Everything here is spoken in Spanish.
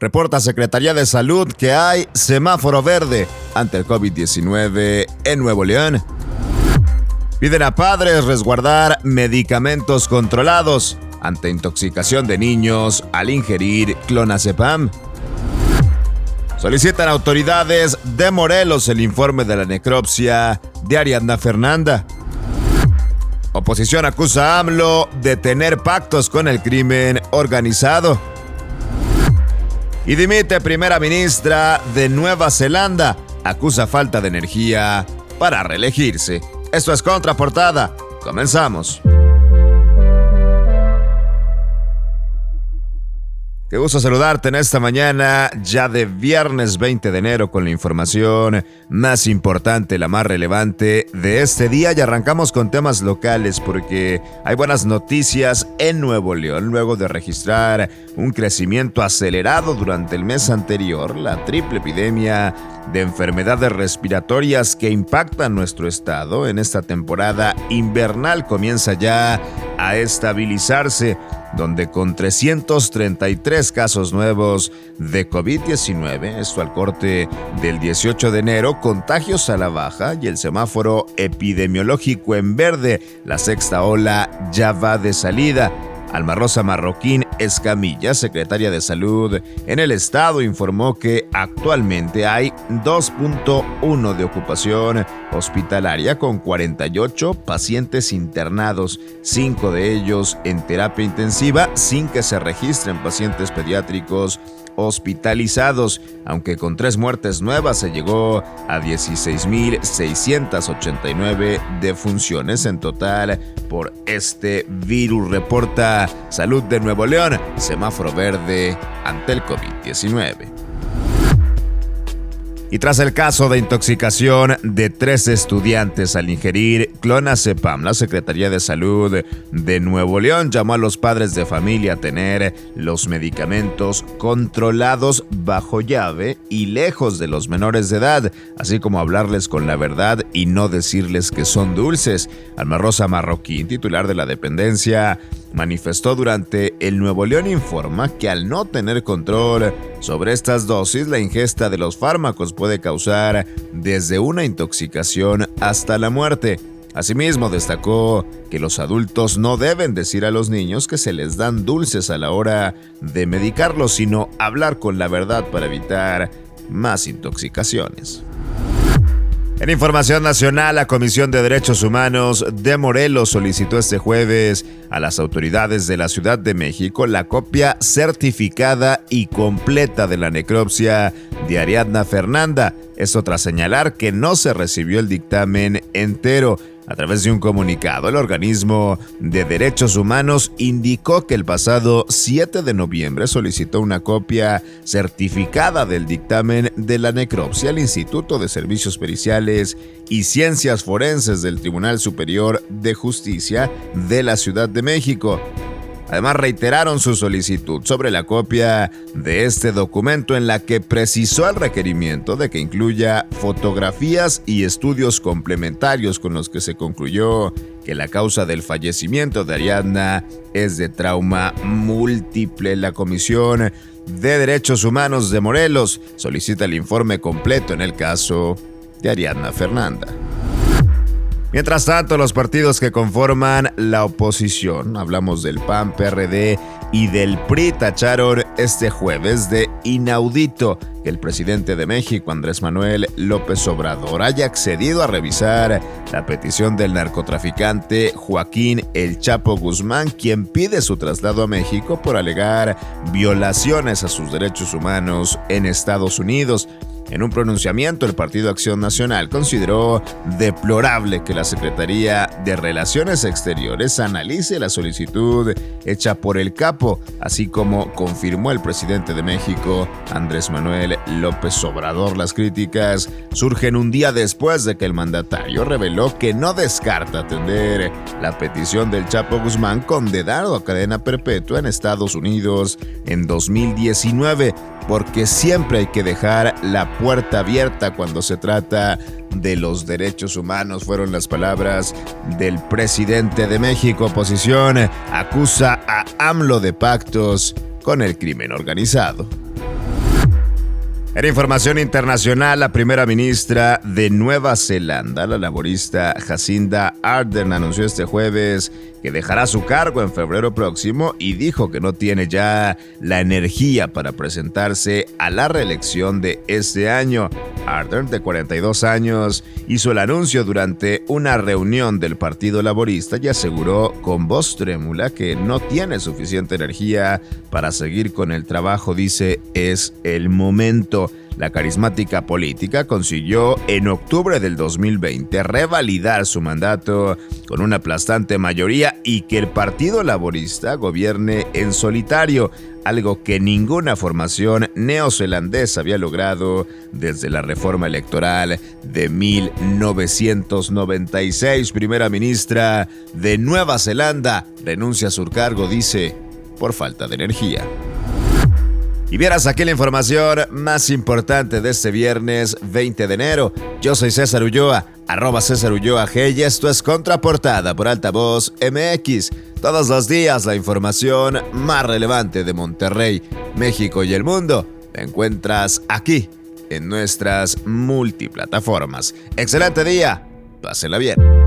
Reporta Secretaría de Salud que hay semáforo verde ante el COVID-19 en Nuevo León. Piden a padres resguardar medicamentos controlados ante intoxicación de niños al ingerir clonazepam. Solicitan autoridades de Morelos el informe de la necropsia de Ariadna Fernanda. Oposición acusa a AMLO de tener pactos con el crimen organizado. Y dimite primera ministra de Nueva Zelanda. Acusa falta de energía para reelegirse. Esto es Contraportada. Comenzamos. Qué gusto saludarte en esta mañana, ya de viernes 20 de enero, con la información más importante, la más relevante de este día. Y arrancamos con temas locales porque hay buenas noticias en Nuevo León. Luego de registrar un crecimiento acelerado durante el mes anterior, la triple epidemia de enfermedades respiratorias que impactan nuestro estado en esta temporada invernal comienza ya a estabilizarse donde con 333 casos nuevos de COVID-19, esto al corte del 18 de enero, contagios a la baja y el semáforo epidemiológico en verde, la sexta ola ya va de salida. Alma Rosa Marroquín Escamilla, secretaria de Salud en el estado, informó que actualmente hay 2.1 de ocupación hospitalaria con 48 pacientes internados, 5 de ellos en terapia intensiva sin que se registren pacientes pediátricos hospitalizados, aunque con tres muertes nuevas se llegó a 16.689 defunciones en total por este virus, reporta Salud de Nuevo León, semáforo verde ante el COVID-19. Y tras el caso de intoxicación de tres estudiantes al ingerir clonazepam, la Secretaría de Salud de Nuevo León llamó a los padres de familia a tener los medicamentos controlados bajo llave y lejos de los menores de edad, así como hablarles con la verdad y no decirles que son dulces. Alma Rosa Marroquín, titular de la dependencia, manifestó durante el Nuevo León Informa que al no tener control sobre estas dosis, la ingesta de los fármacos puede causar desde una intoxicación hasta la muerte. Asimismo, destacó que los adultos no deben decir a los niños que se les dan dulces a la hora de medicarlos, sino hablar con la verdad para evitar más intoxicaciones. Información nacional, la Comisión de Derechos Humanos de Morelos solicitó este jueves a las autoridades de la Ciudad de México la copia certificada y completa de la necropsia de Ariadna Fernanda. Esto tras señalar que no se recibió el dictamen entero. A través de un comunicado, el organismo de derechos humanos indicó que el pasado 7 de noviembre solicitó una copia certificada del dictamen de la necropsia al Instituto de Servicios Periciales y Ciencias Forenses del Tribunal Superior de Justicia de la Ciudad de México. Además, reiteraron su solicitud sobre la copia de este documento en la que precisó el requerimiento de que incluya fotografías y estudios complementarios con los que se concluyó que la causa del fallecimiento de Ariadna es de trauma múltiple. La Comisión de Derechos Humanos de Morelos solicita el informe completo en el caso de Ariadna Fernanda. Mientras tanto, los partidos que conforman la oposición, hablamos del PAN, PRD y del PRI, tacharon este jueves de inaudito que el presidente de México, Andrés Manuel López Obrador, haya accedido a revisar la petición del narcotraficante Joaquín El Chapo Guzmán, quien pide su traslado a México por alegar violaciones a sus derechos humanos en Estados Unidos. En un pronunciamiento, el Partido Acción Nacional consideró deplorable que la Secretaría de Relaciones Exteriores analice la solicitud hecha por el capo, así como confirmó el presidente de México, Andrés Manuel López Obrador. Las críticas surgen un día después de que el mandatario reveló que no descarta atender la petición del Chapo Guzmán condenado a cadena perpetua en Estados Unidos en 2019 porque siempre hay que dejar la puerta abierta cuando se trata de los derechos humanos, fueron las palabras del presidente de México. Oposición acusa a AMLO de pactos con el crimen organizado. En información internacional, la primera ministra de Nueva Zelanda, la laborista Jacinda Ardern, anunció este jueves que dejará su cargo en febrero próximo y dijo que no tiene ya la energía para presentarse a la reelección de este año. Ardern, de 42 años, hizo el anuncio durante una reunión del Partido Laborista y aseguró con voz trémula que no tiene suficiente energía para seguir con el trabajo. Dice, es el momento. La carismática política consiguió en octubre del 2020 revalidar su mandato con una aplastante mayoría y que el Partido Laborista gobierne en solitario, algo que ninguna formación neozelandesa había logrado desde la reforma electoral de 1996. Primera ministra de Nueva Zelanda renuncia a su cargo, dice, por falta de energía. Y vieras aquí la información más importante de este viernes 20 de enero. Yo soy César Ulloa, arroba César Ulloa G y esto es Contraportada por Altavoz MX. Todos los días la información más relevante de Monterrey, México y el mundo la encuentras aquí en nuestras multiplataformas. Excelente día, pásela bien.